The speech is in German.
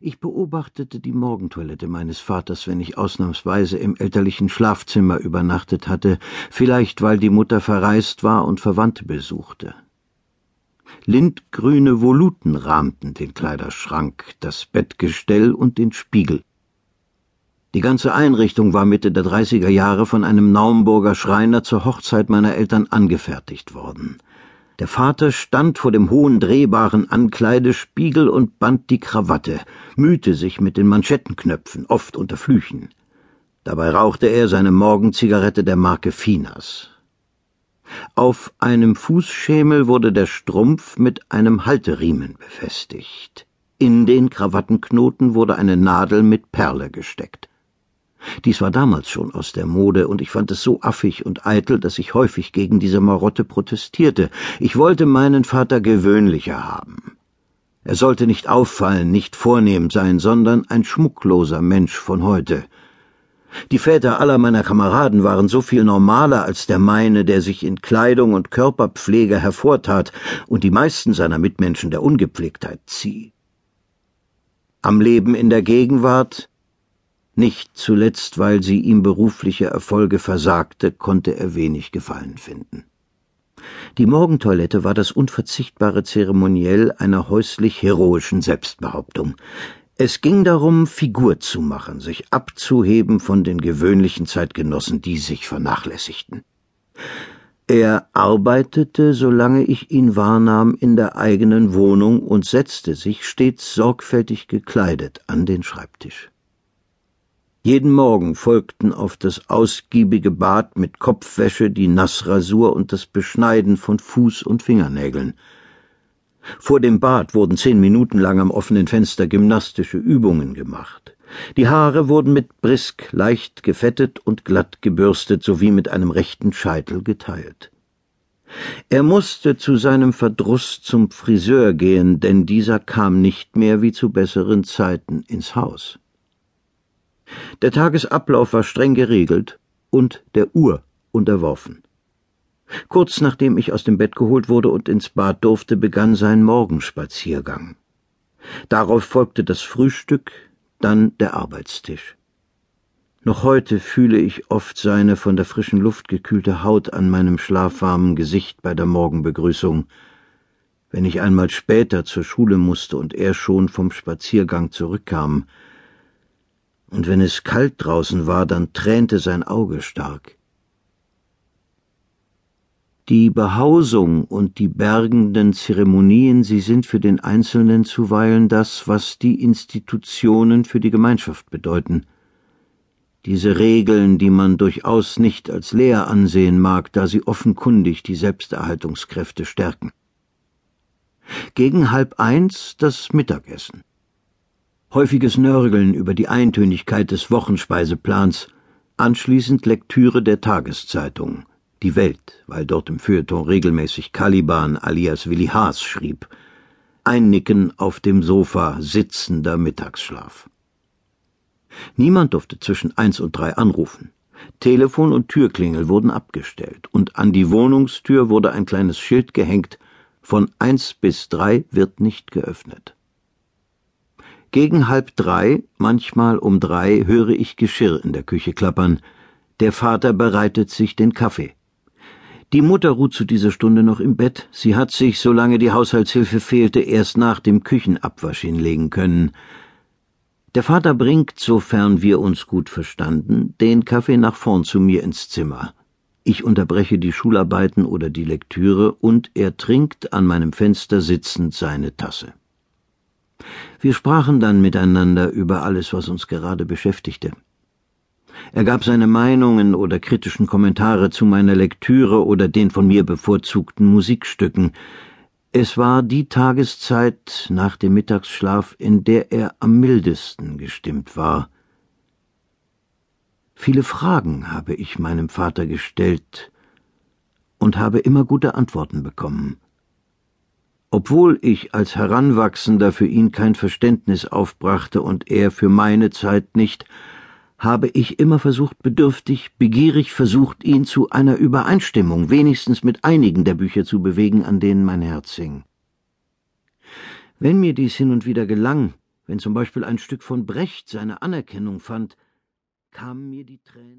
Ich beobachtete die Morgentoilette meines Vaters, wenn ich ausnahmsweise im elterlichen Schlafzimmer übernachtet hatte, vielleicht weil die Mutter verreist war und Verwandte besuchte. Lindgrüne Voluten rahmten den Kleiderschrank, das Bettgestell und den Spiegel. Die ganze Einrichtung war Mitte der 30er Jahre von einem Naumburger Schreiner zur Hochzeit meiner Eltern angefertigt worden. Der Vater stand vor dem hohen drehbaren Ankleidespiegel und band die Krawatte, mühte sich mit den Manschettenknöpfen, oft unter Flüchen. Dabei rauchte er seine Morgenzigarette der Marke Finas. Auf einem Fußschemel wurde der Strumpf mit einem Halteriemen befestigt. In den Krawattenknoten wurde eine Nadel mit Perle gesteckt. Dies war damals schon aus der Mode, und ich fand es so affig und eitel, dass ich häufig gegen diese Marotte protestierte. Ich wollte meinen Vater gewöhnlicher haben. Er sollte nicht auffallen, nicht vornehm sein, sondern ein schmuckloser Mensch von heute. Die Väter aller meiner Kameraden waren so viel normaler als der meine, der sich in Kleidung und Körperpflege hervortat und die meisten seiner Mitmenschen der Ungepflegtheit zieh. Am Leben in der Gegenwart nicht zuletzt, weil sie ihm berufliche Erfolge versagte, konnte er wenig Gefallen finden. Die Morgentoilette war das unverzichtbare Zeremoniell einer häuslich heroischen Selbstbehauptung. Es ging darum, Figur zu machen, sich abzuheben von den gewöhnlichen Zeitgenossen, die sich vernachlässigten. Er arbeitete, solange ich ihn wahrnahm, in der eigenen Wohnung und setzte sich stets sorgfältig gekleidet an den Schreibtisch. Jeden Morgen folgten auf das ausgiebige Bad mit Kopfwäsche die Nassrasur und das Beschneiden von Fuß und Fingernägeln. Vor dem Bad wurden zehn Minuten lang am offenen Fenster gymnastische Übungen gemacht. Die Haare wurden mit Brisk leicht gefettet und glatt gebürstet sowie mit einem rechten Scheitel geteilt. Er musste zu seinem Verdruss zum Friseur gehen, denn dieser kam nicht mehr wie zu besseren Zeiten ins Haus. Der Tagesablauf war streng geregelt und der Uhr unterworfen. Kurz nachdem ich aus dem Bett geholt wurde und ins Bad durfte, begann sein Morgenspaziergang. Darauf folgte das Frühstück, dann der Arbeitstisch. Noch heute fühle ich oft seine von der frischen Luft gekühlte Haut an meinem schlafwarmen Gesicht bei der Morgenbegrüßung. Wenn ich einmal später zur Schule musste und er schon vom Spaziergang zurückkam, und wenn es kalt draußen war, dann tränte sein Auge stark. Die Behausung und die bergenden Zeremonien, sie sind für den Einzelnen zuweilen das, was die Institutionen für die Gemeinschaft bedeuten. Diese Regeln, die man durchaus nicht als leer ansehen mag, da sie offenkundig die Selbsterhaltungskräfte stärken. Gegen halb eins das Mittagessen häufiges Nörgeln über die Eintönigkeit des Wochenspeiseplans, anschließend Lektüre der Tageszeitung, die Welt, weil dort im Feuilleton regelmäßig Caliban alias Willi Haas schrieb, Einnicken auf dem Sofa, sitzender Mittagsschlaf. Niemand durfte zwischen eins und drei anrufen. Telefon und Türklingel wurden abgestellt, und an die Wohnungstür wurde ein kleines Schild gehängt, von eins bis drei wird nicht geöffnet. Gegen halb drei, manchmal um drei, höre ich Geschirr in der Küche klappern. Der Vater bereitet sich den Kaffee. Die Mutter ruht zu dieser Stunde noch im Bett. Sie hat sich, solange die Haushaltshilfe fehlte, erst nach dem Küchenabwasch hinlegen können. Der Vater bringt, sofern wir uns gut verstanden, den Kaffee nach vorn zu mir ins Zimmer. Ich unterbreche die Schularbeiten oder die Lektüre und er trinkt an meinem Fenster sitzend seine Tasse. Wir sprachen dann miteinander über alles, was uns gerade beschäftigte. Er gab seine Meinungen oder kritischen Kommentare zu meiner Lektüre oder den von mir bevorzugten Musikstücken. Es war die Tageszeit nach dem Mittagsschlaf, in der er am mildesten gestimmt war. Viele Fragen habe ich meinem Vater gestellt und habe immer gute Antworten bekommen. Obwohl ich als Heranwachsender für ihn kein Verständnis aufbrachte und er für meine Zeit nicht, habe ich immer versucht, bedürftig, begierig versucht, ihn zu einer Übereinstimmung wenigstens mit einigen der Bücher zu bewegen, an denen mein Herz hing. Wenn mir dies hin und wieder gelang, Wenn zum Beispiel ein Stück von Brecht seine Anerkennung fand, kamen mir die Tränen